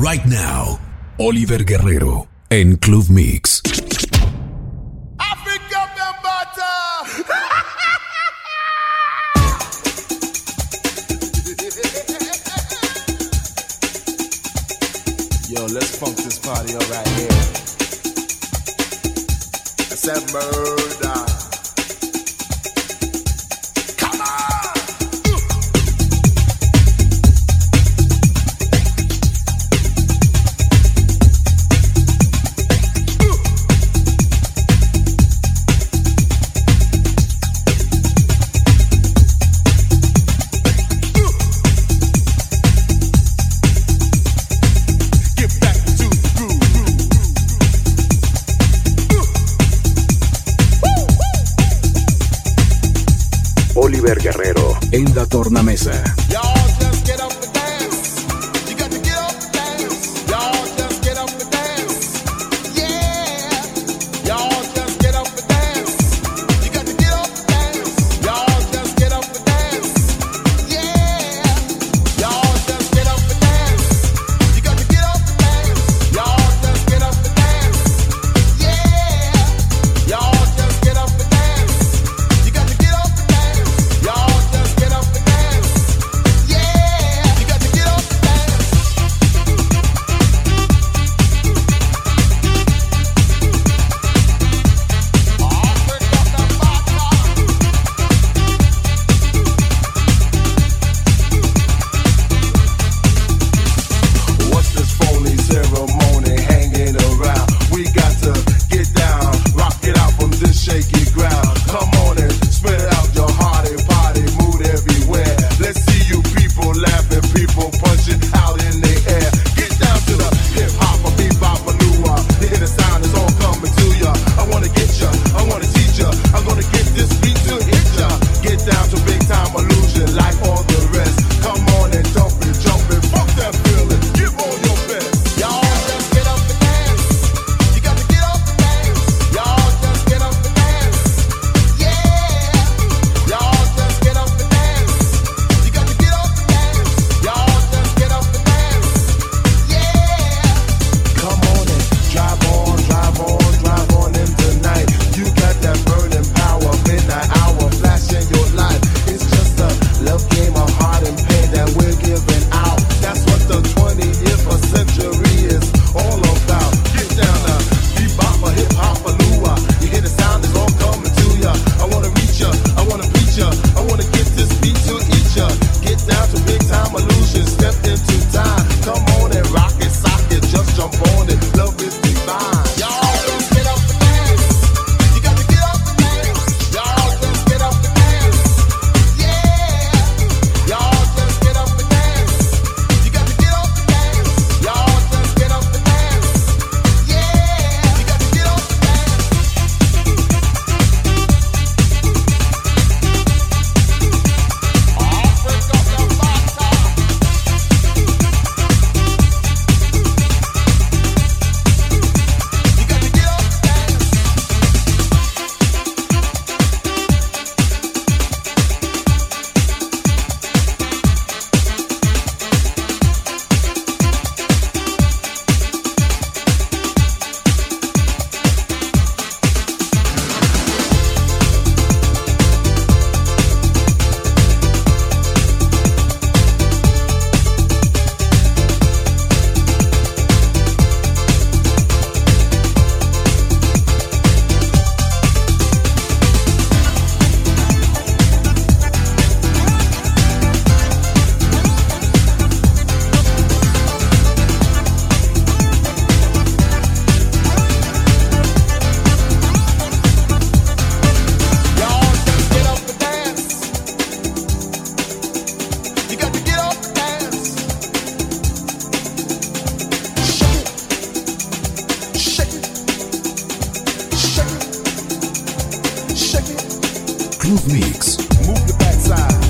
Right now, Oliver Guerrero en Club Mix. Yo, let's funk this party up right here. That's that murder. na mesa. Club Mix. Move the backside.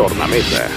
tornamesa.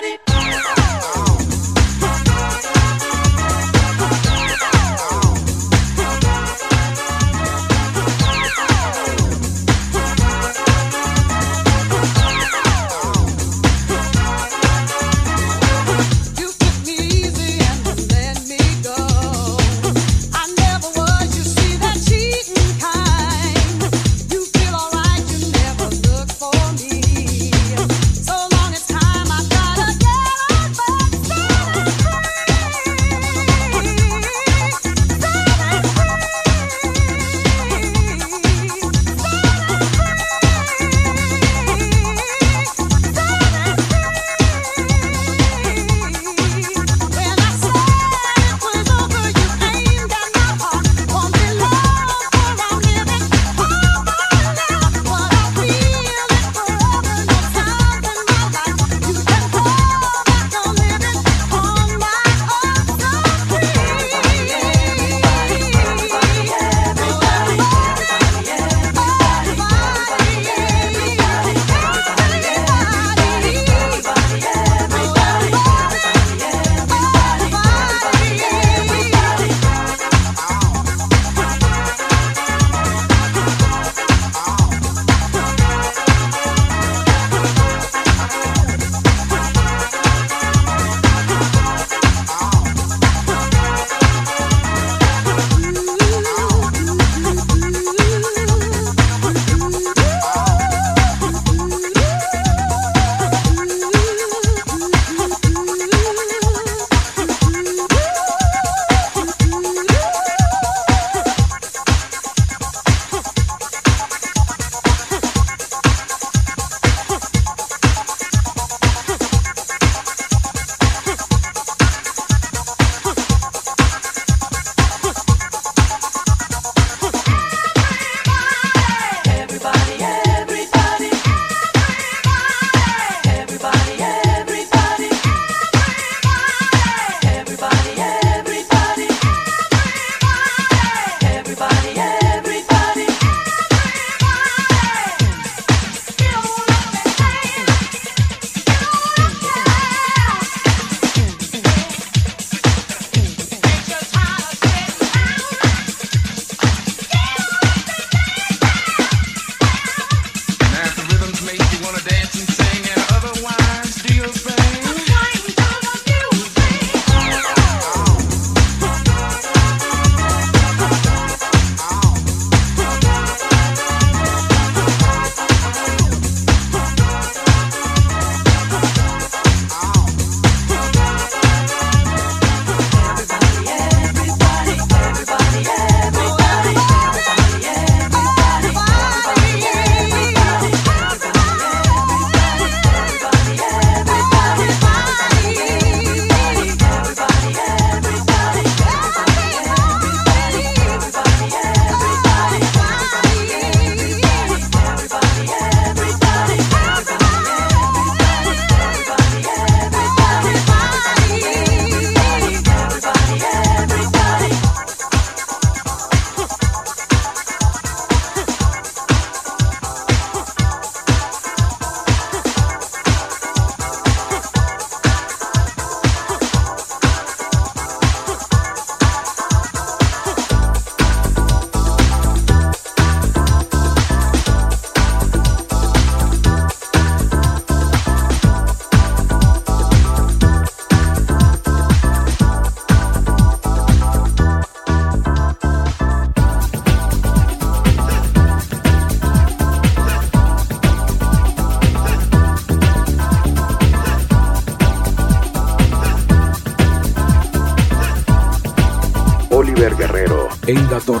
body.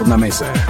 Tornamesa.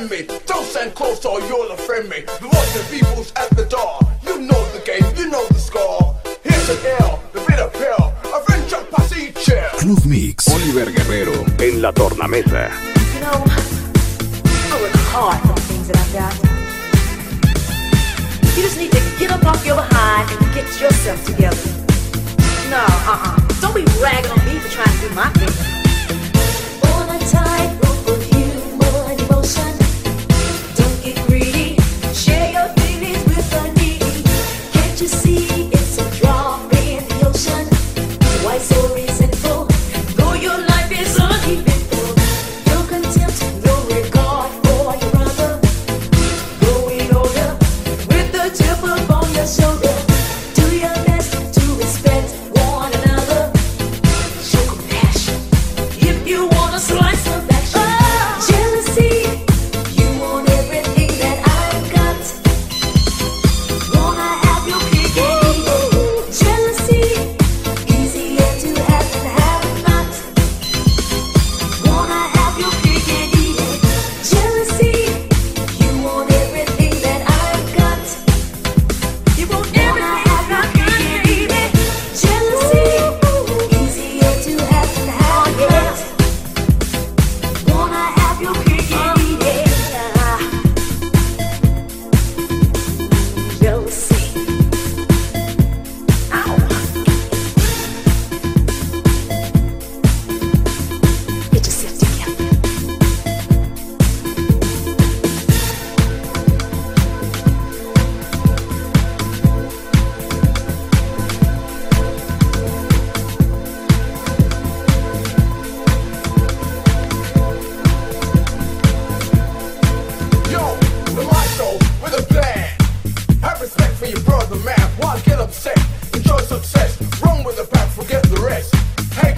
send me. Don't send close or you'll offend me. The voice of people's at the door. You know the game, you know the score. Here's a deal, the bitter pill. Avenge a chair Club Mix. Oliver Guerrero en la tornamesa. You know, I work hard for the things that I've got. You just need to get up off your behind and get yourself together. No, uh-uh. Don't be ragging on me for trying to do my thing. All the time.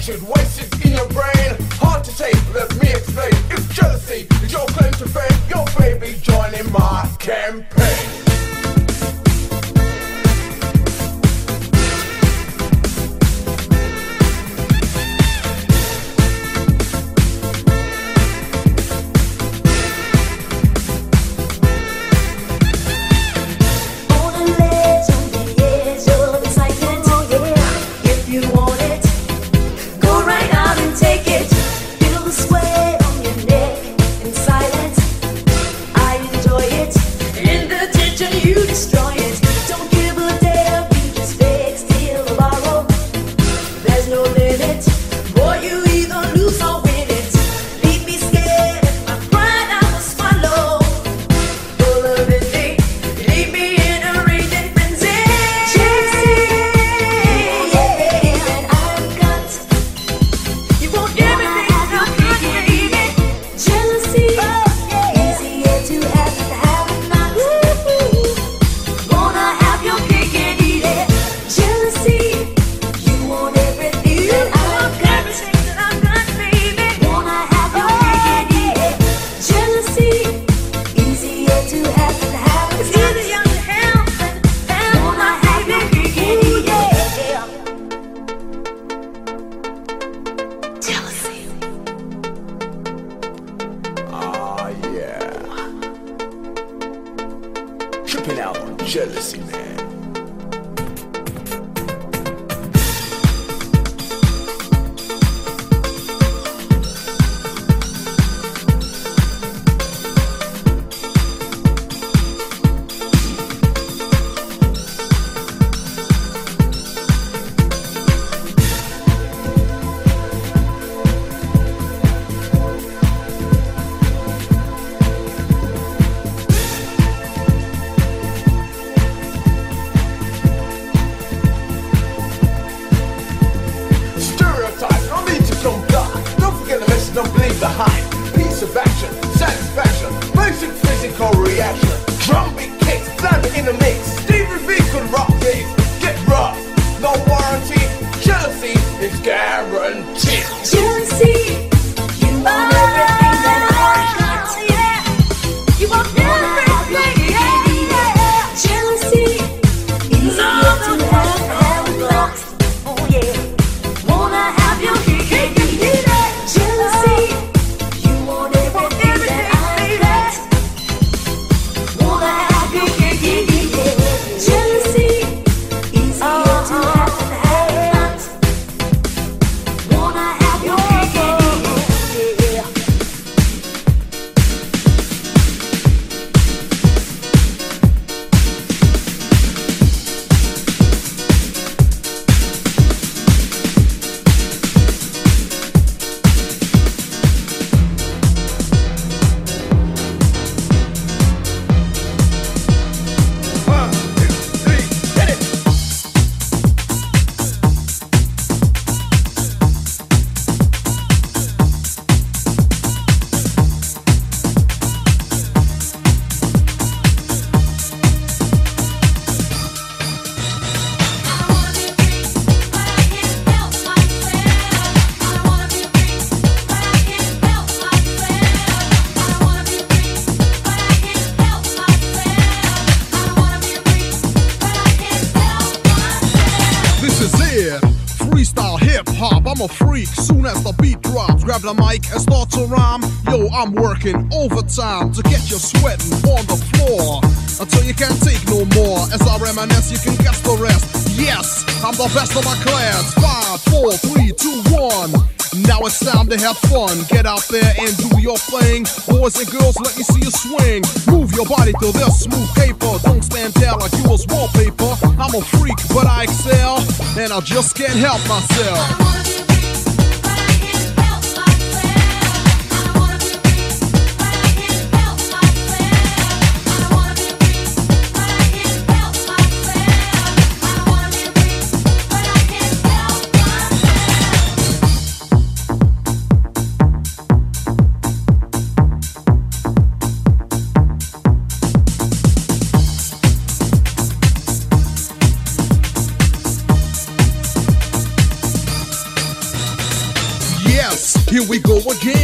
wasted in your brain. Hard to take, let me explain. It's jealousy, it's your claim to fame. Your baby joining my campaign. have fun. Get out there and do your thing. Boys and girls, let me see you swing. Move your body to this smooth paper. Don't stand there like you was wallpaper. I'm a freak, but I excel, and I just can't help myself.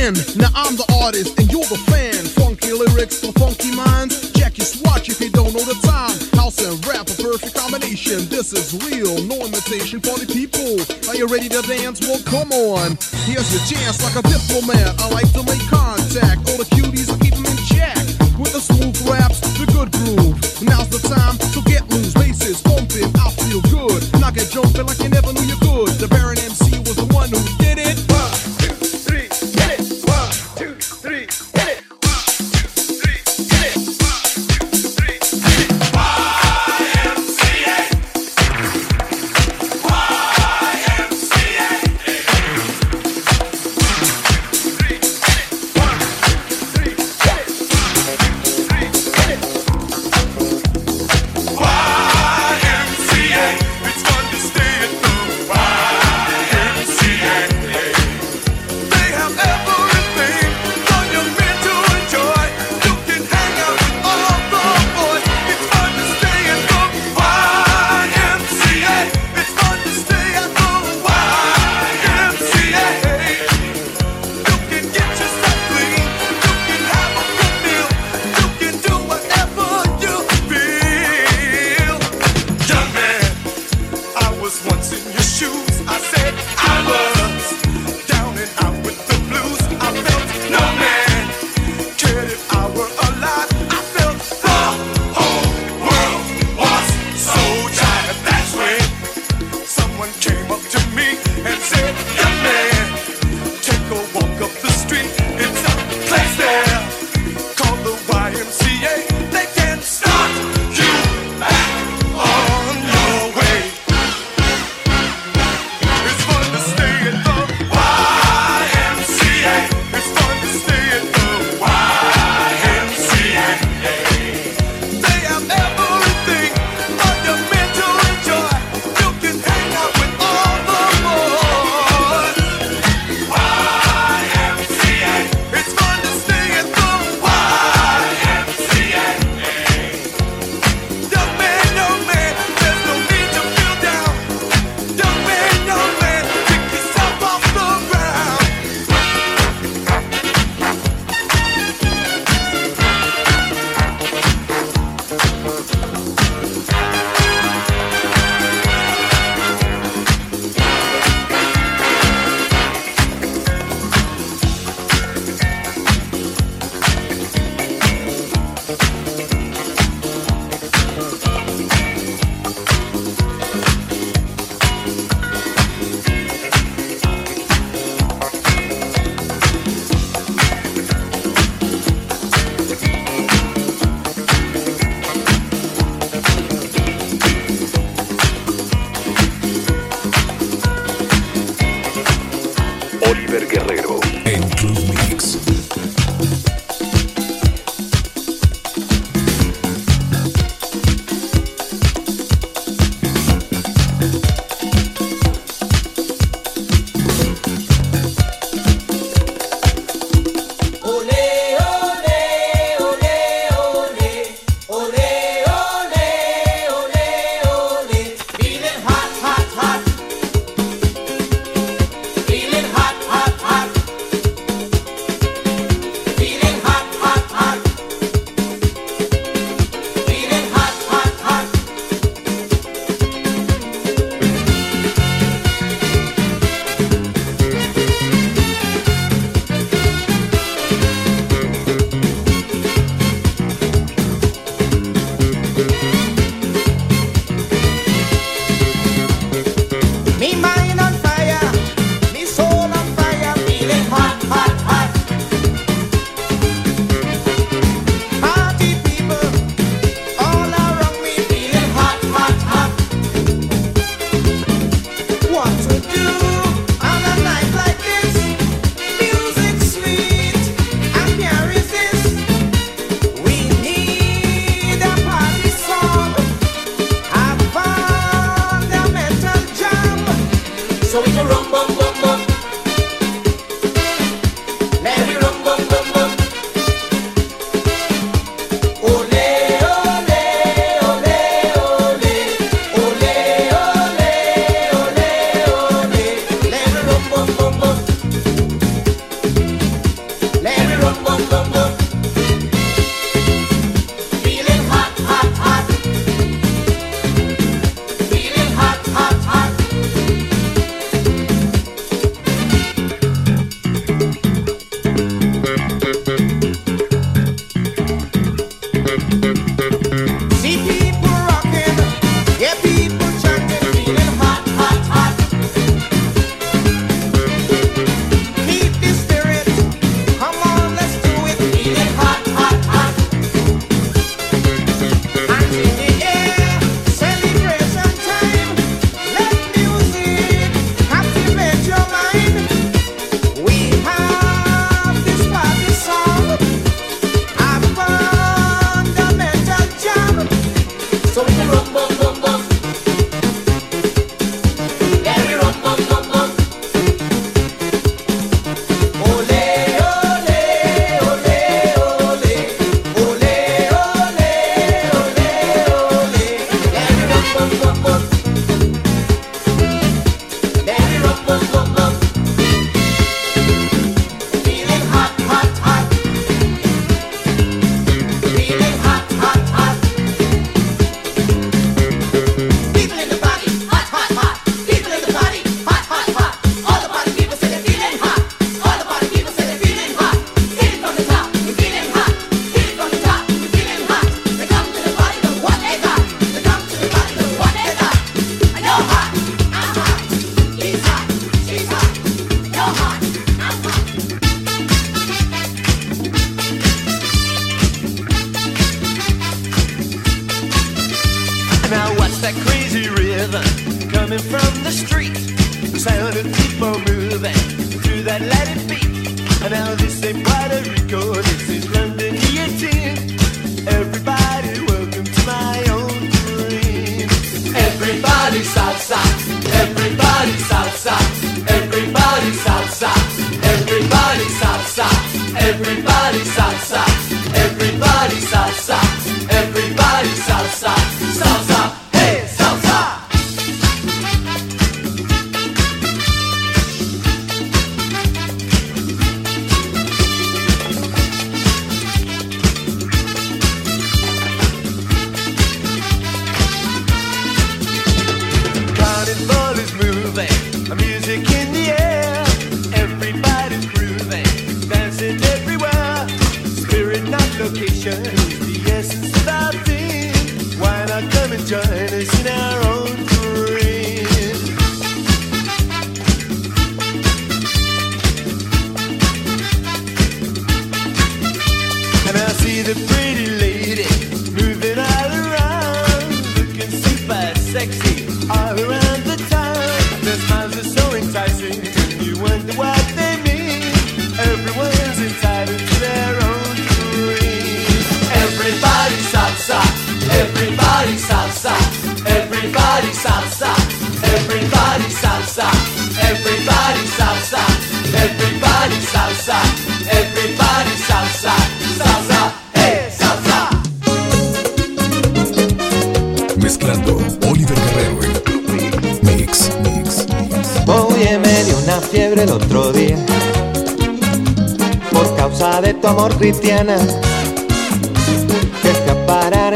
again. Now I'm the artist and you're the fan. Funky lyrics for funky minds. Check your swatch if you don't know the time. House and rap, a perfect combination. This is real, no imitation for the people. Are you ready to dance? Well, come on. Here's your chance, like a diplomat. I like to make contact. All the cute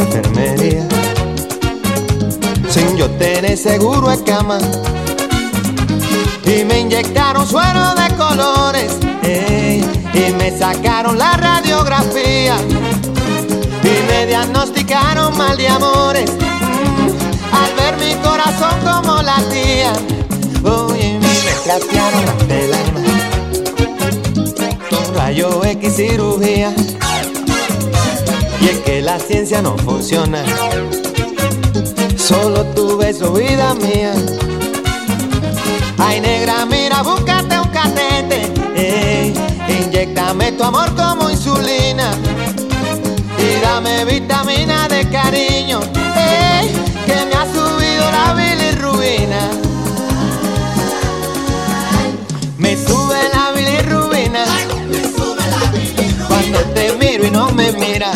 enfermería. Sin yo tener seguro en cama. Y me inyectaron suero de colores y me sacaron la radiografía. Y me diagnosticaron mal de amores mm, al ver mi corazón como latía. Oh, y me trastearon las lágrimas con rayo X cirugía. Y es que la ciencia no funciona. Solo tu beso, vida mía. Ay, negra, mira, búscate un catete. Eh, Inyectame tu amor como insulina. Y dame vitamina de cariño. Eh, que me ha subido la bilirrubina. Me sube la bilirrubina. Cuando te miro y no me miras.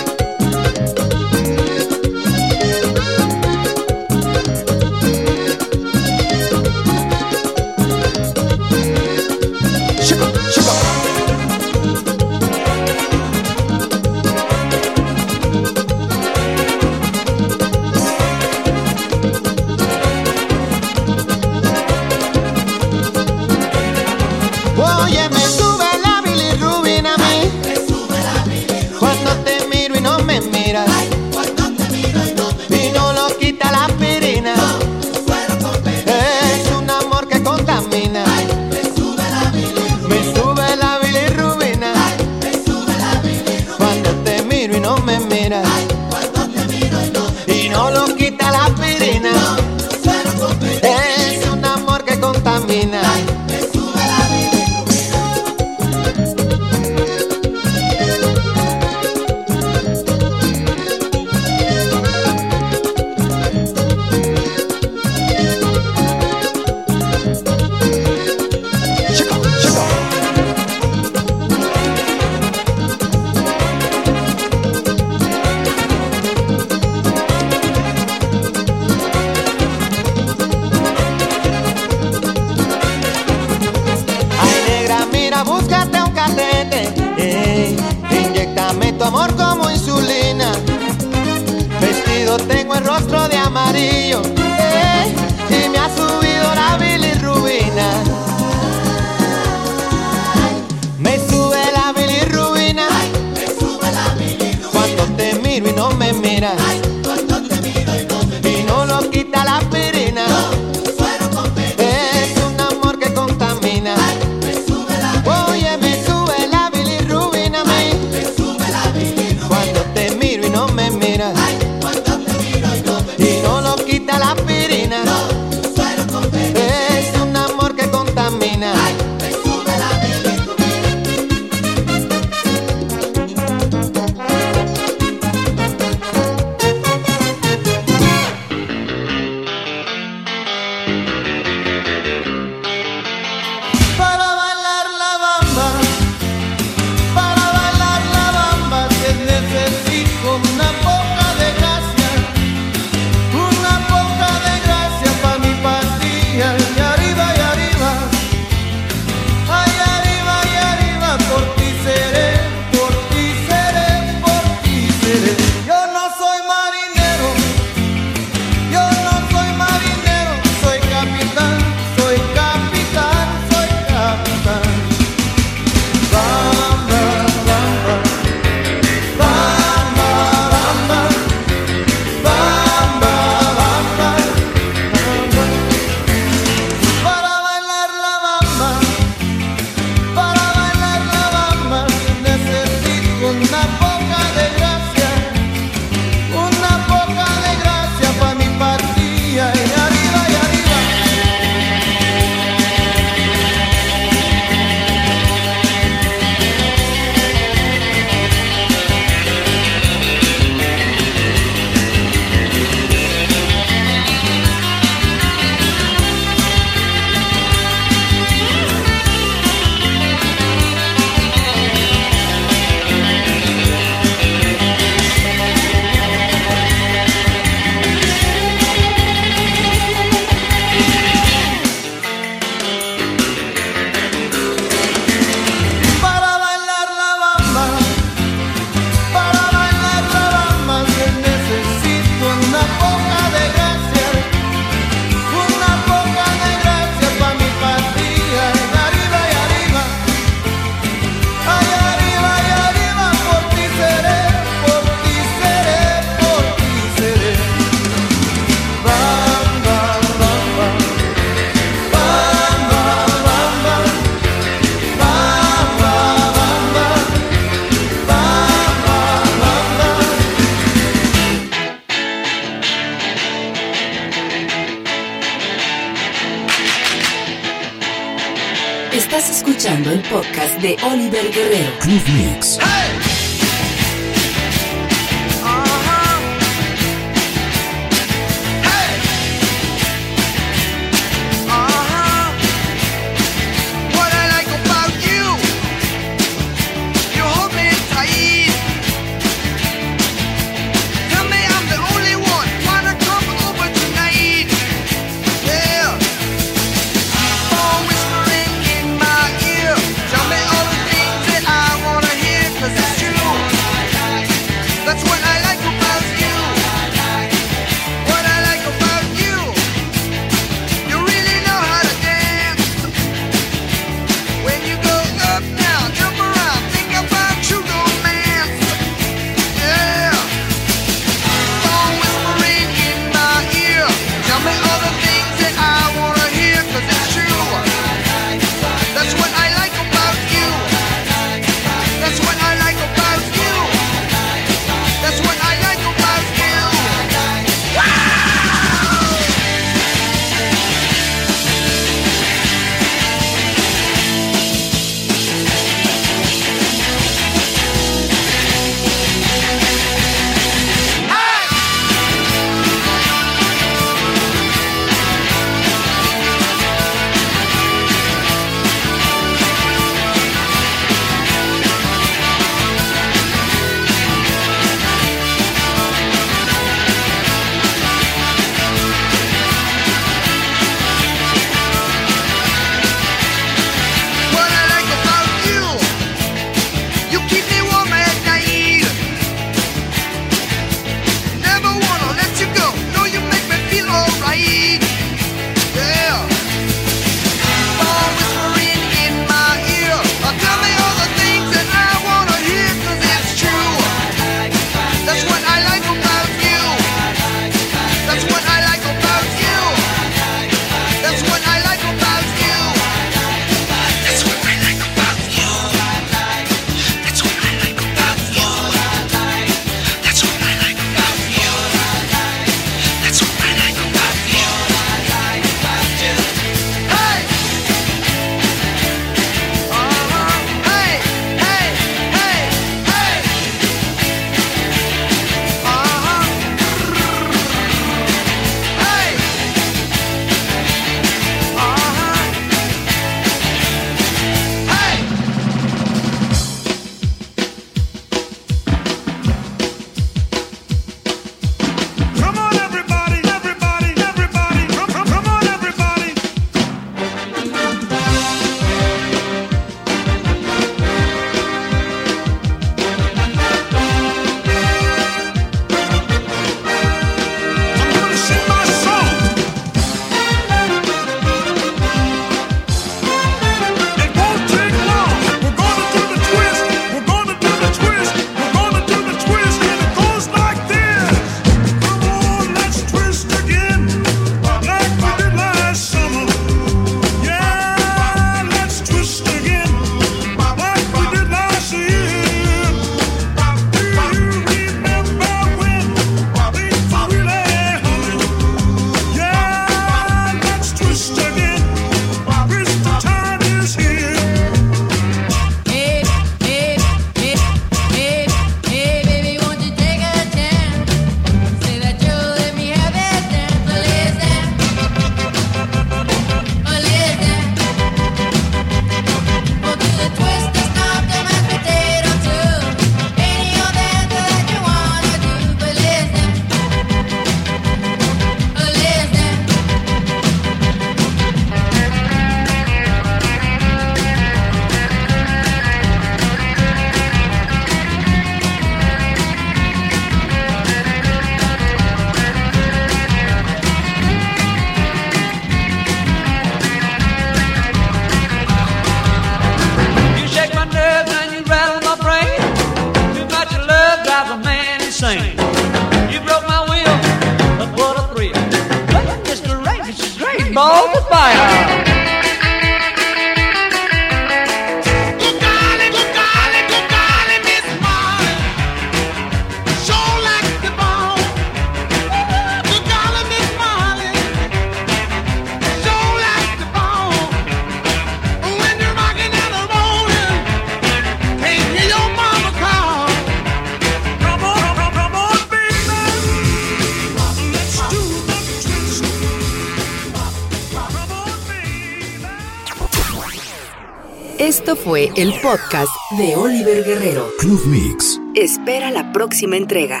el podcast de Oliver Guerrero. Club Mix. Espera la próxima entrega.